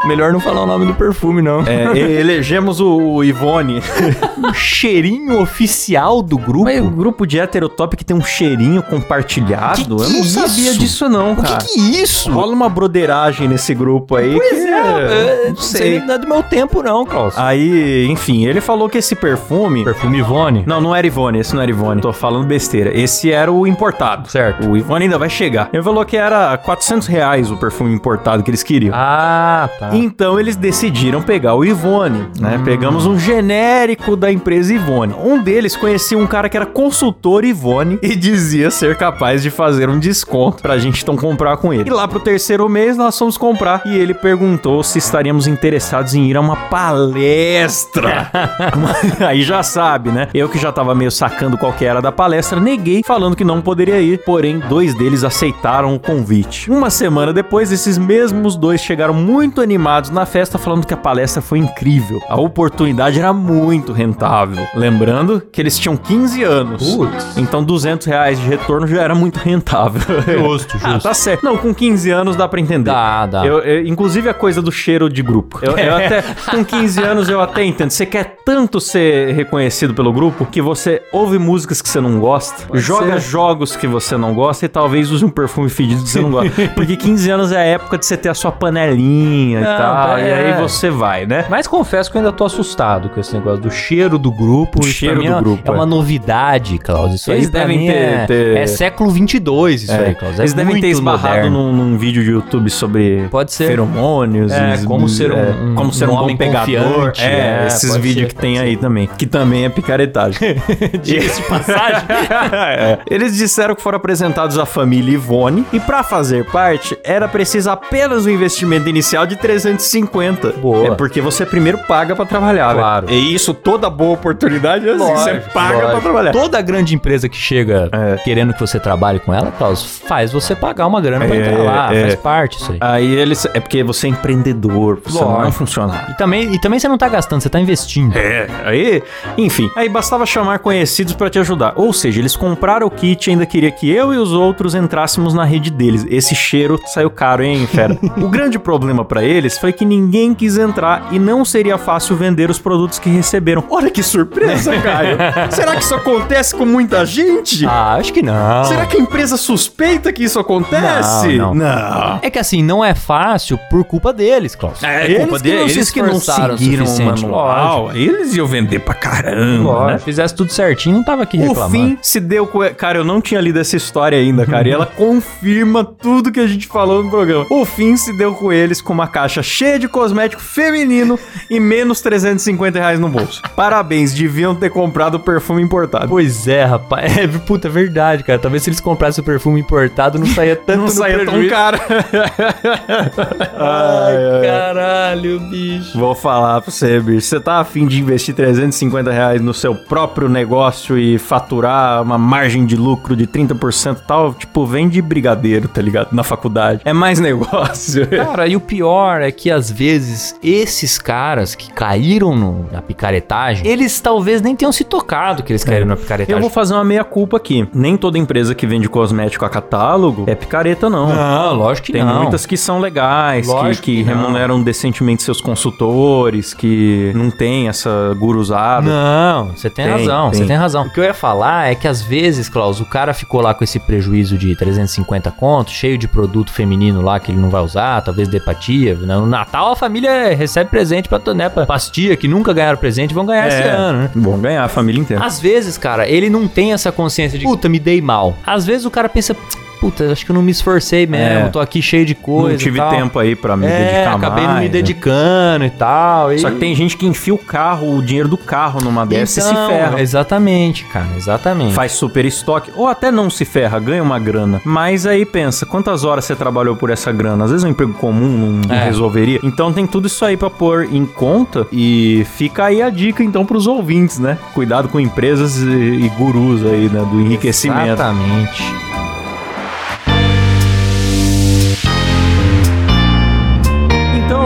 Melhor não falar o nome do perfume, não. É, (laughs) elegemos o Ivone. (laughs) o cheirinho oficial do grupo. Mas o grupo de heterotop que tem um cheirinho compartilhado? Que eu que não é sabia isso? disso, não, O que cara. que é isso? Rola uma broderagem nesse grupo aí. Pois que, é, é, não sei. Não é do meu tempo, não, Klaus. Aí, enfim, ele falou que esse perfume. Perfume Ivone. Não, não era Ivone, esse não era Ivone. Tô falando besteira. Esse era o importado. Certo. O Ivone ainda vai chegar. Ele falou que era 400 reais o perfume importado que eles queriam. Ah, tá. Então eles decidiram pegar o Ivone, né? Pegamos um genérico da empresa Ivone. Um deles conhecia um cara que era consultor Ivone e dizia ser capaz de fazer um desconto pra gente então comprar com ele. E lá pro terceiro mês nós fomos comprar e ele perguntou se estaríamos interessados em ir a uma palestra. (laughs) Aí já sabe, né? Eu que já tava meio sacando qual que era da palestra, neguei falando que não poderia ir, porém dois deles aceitaram o convite. Uma semana depois, esses mesmos dois chegaram muito animados na festa falando que a palestra foi incrível. A oportunidade era muito rentável. Lembrando que eles tinham 15 anos. Então 200 reais de retorno já era muito rentável. Justo, (laughs) Ah, justo. tá certo. Não, com 15 anos dá pra entender. Dá, dá. Eu- eu- inclusive a coisa do cheiro de grupo. Eu, eu até, com 15 anos eu até entendo. Você quer tanto ser reconhecido pelo grupo que você ouve músicas que você não gosta, joga jogos que você não gosta e talvez use um perfume fedido que você não gosta. (laughs) Porque 15 anos é a época de você ter a sua panelinha tal. é. E aí você vai, né? Mas confesso que eu ainda tô assustado com esse negócio do cheiro do grupo. O cheiro do é- grupo, É é. uma novidade, Klaus. Isso Eles aí devem ter- é, ter- é século 22 isso aí. É Eles devem ter esbarrado num, num vídeo de YouTube sobre Pode ser. feromônios. É, e- como ser um- é, um- como ser um um, homem pegador. É, é, esses vídeos que tem aí também. Que também é picaretagem. (laughs) Diga-se passagem. (laughs) É. Eles disseram que foram apresentados à família Ivone e pra fazer parte era preciso apenas um investimento inicial de 350. Boa. É porque você primeiro paga pra trabalhar, né? Claro. E isso, toda boa oportunidade é assim, você Lógico, paga pra lógico. trabalhar. Toda grande empresa que chega É. querendo que você trabalhe com ela, Klaus, faz você pagar uma grana pra É, entrar lá. é. Faz parte isso aí. Aí eles. É porque você é empreendedor, você não é Lógico. funcionário. E também, e também você não tá gastando, você tá investindo. É, aí, enfim, aí bastava chamar conhecidos pra te ajudar. Ou seja, eles compraram o kit e ainda queria que eu e os outros entrássemos na rede deles. Esse cheiro saiu caro, hein, fera? (laughs) o grande problema pra eles foi que ninguém quis entrar e não seria fácil vender os produtos que receberam. Olha que surpresa, (laughs) Caio! Será que isso acontece com muita gente? Ah, acho que não. Será que a empresa suspeita que isso acontece? Não, não. É que assim, não é fácil por culpa deles, Klaus. É, eles culpa deles, não eles que não o seguiram o manual. Eles iam vender pra caramba, Lógico. né? Se fizesse tudo certinho, não tava aqui O reclamando. fim se deu com. Cara, eu não tinha lido essa história ainda, cara. e ela (laughs) confirma tudo que a gente falou no programa. O fim se deu com eles com uma caixa cheia de cosmético feminino e menos 350 reais no bolso. Parabéns, deviam ter comprado perfume importado. Pois é, rapaz. (laughs) É, puta, é verdade, cara. Talvez se eles comprassem o perfume importado, não saía tanto (laughs) não no saía tão caro. (laughs) Ai, caralho, bicho. Vou falar pra você, bicho. Você tá afim de investir 350 reais no seu próprio negócio e faturar uma margem de lucro de 30% e tal? Tipo, vende brigadeiro, tá ligado? Na faculdade. É mais negócio. Cara, e o pior é que às vezes esses caras que caíram no- na picaretagem, eles talvez nem tenham se tocado que eles caíram na picaretagem. Eu vou fazer uma meia-culpa aqui. Nem toda empresa que vende cosmético a catálogo é picareta, não. Não, lógico que Tem não. muitas que são legais, que, Lógico que que não. remuneram decentemente seus consultores, que não tem essa guruzada. Não, você tem, Tem, razão, tem. você tem razão. O que eu ia falar é que às vezes, Klaus, o cara ficou lá com esse prejuízo de 350 conto, cheio de produto feminino lá que ele não vai usar, talvez dê pra tia. Né? No Natal a família recebe presente pra, né, pra, pras tia que nunca ganharam presente vão ganhar esse ano, né? Bom ganhar a família inteira. Às vezes, cara, ele não tem essa consciência de puta, me dei mal. Às vezes o cara pensa, puta, acho que eu não me esforcei mesmo, É. tô aqui cheio de coisa. não tive tempo aí pra me é, dedicar acabei não me mais, né? dedicando e tal. e- Só que tem gente que enfia o carro, o dinheiro do carro numa dessa e se Então, ferra. Exatamente, cara, exatamente. Faz super estoque, ou até não se ferra, ganha uma grana. Mas aí pensa, quantas horas você trabalhou por essa grana? Às vezes um emprego comum não É. resolveria. Então tem tudo isso aí pra pôr em conta. E fica aí a dica então pros ouvintes, né? Cuidado com empresas e, e gurus aí, né? Do enriquecimento. Exatamente.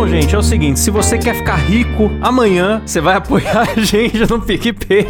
Então, gente, é o seguinte: se você quer ficar rico amanhã, você vai apoiar a gente no PicPay.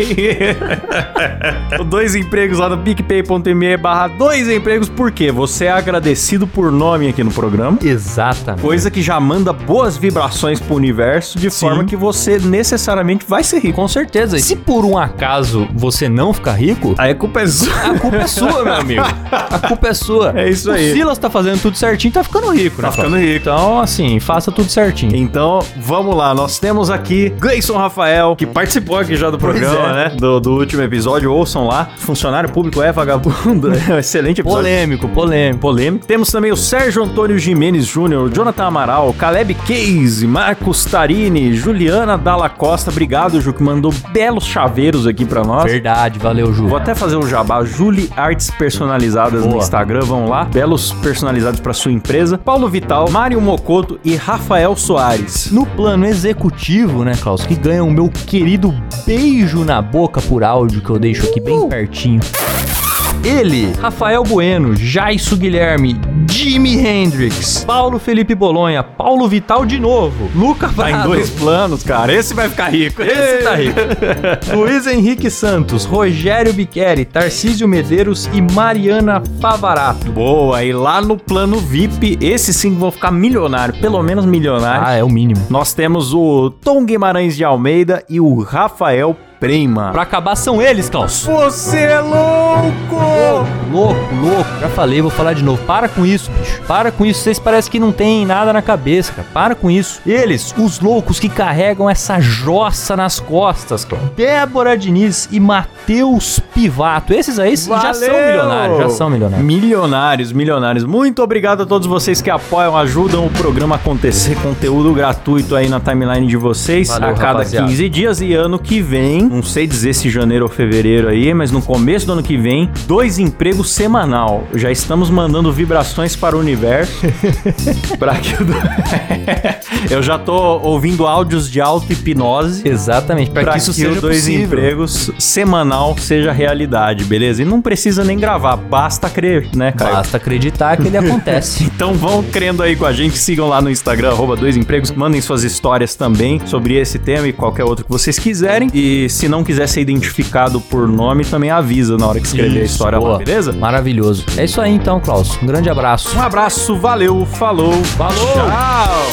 (laughs) Dois empregos lá no picpay.me barra dois empregos, por quê? Você é agradecido por nome aqui no programa. Exatamente. Coisa que já manda boas vibrações pro universo, de forma que você necessariamente vai ser rico. Com certeza. E se por um acaso você não ficar rico, Aí a culpa é sua. a culpa é sua, meu amigo. A culpa é sua. É isso aí. O Silas tá fazendo tudo certinho, tá ficando rico, né? Tá ficando rico. Então, assim, faça tudo certinho. Então, vamos lá. Nós temos aqui Gleison Rafael, que participou aqui já do programa, é. né? Do, do último episódio. Ouçam lá. Funcionário público é vagabundo. (laughs) É excelente episódio. Polêmico, polêmico. Polêmico. Temos também o Sérgio Antônio Jimenez Júnior, Jonathan Amaral, Caleb Case, Marcos Tarini, Juliana Dalla Costa. Obrigado, Ju, que mandou belos chaveiros aqui pra nós. Verdade, valeu, Ju. Vou até fazer um jabá. Julie Artes Personalizadas no Boa. Instagram, vão lá. Belos personalizados para sua empresa. Paulo Vital, Mário Mocoto e Rafael Soares. No plano executivo, né, Klaus, que ganha o meu querido beijo na boca por áudio, que eu deixo aqui bem pertinho. Ele, Rafael Bueno, Jaisso Guilherme, Jimi Hendrix, Paulo Felipe Bolonha, Paulo Vital de novo, Luca Tá em dois planos, cara. Esse vai ficar rico. Esse tá rico. (laughs) Luiz Henrique Santos, Rogério Biqueri, Tarcísio Medeiros e Mariana Favarato. Boa, e lá no plano VIP, esses sim vão ficar milionário, pelo menos milionário. Ah, é o mínimo. Nós temos o Tom Guimarães de Almeida e o Rafael Prema. Pra acabar são eles, Klaus. Você é louco! Louco, louco. Já falei, vou falar de novo. Para com isso, bicho. Para com isso. Vocês parecem que não tem nada na cabeça, cara. Para com isso. Eles, os loucos que carregam essa jossa nas costas, cara. Débora Diniz e Matheus Pivato. Esses aí já são Valeu! milionários. Já são milionários. Milionários, milionários. Muito obrigado a todos vocês que apoiam, ajudam o programa a acontecer. Conteúdo gratuito aí na timeline de vocês Valeu, a cada rapaziada. 15 dias. E ano que vem, não sei dizer se janeiro ou fevereiro aí, mas no começo do ano que vem, dois empregos semanal. Já estamos mandando vibrações para o universo. (laughs) pra que do- (laughs) Eu já tô ouvindo áudios de auto-hipnose. Exatamente. Pra, Pra que isso que seja dois possível. empregos semanal seja realidade, beleza? E não precisa nem gravar, basta crer, né, cara? Basta acreditar que ele (laughs) acontece. Então vão crendo aí com a gente, sigam lá no Instagram, arroba dois empregos, mandem suas histórias também sobre esse tema e qualquer outro que vocês quiserem. E se não quiser ser identificado por nome, também avisa na hora que escrever isso, a história boa. lá, beleza? Maravilhoso. É isso aí então, Klaus. Um grande abraço. Um abraço, valeu, falou. Falou. Tchau.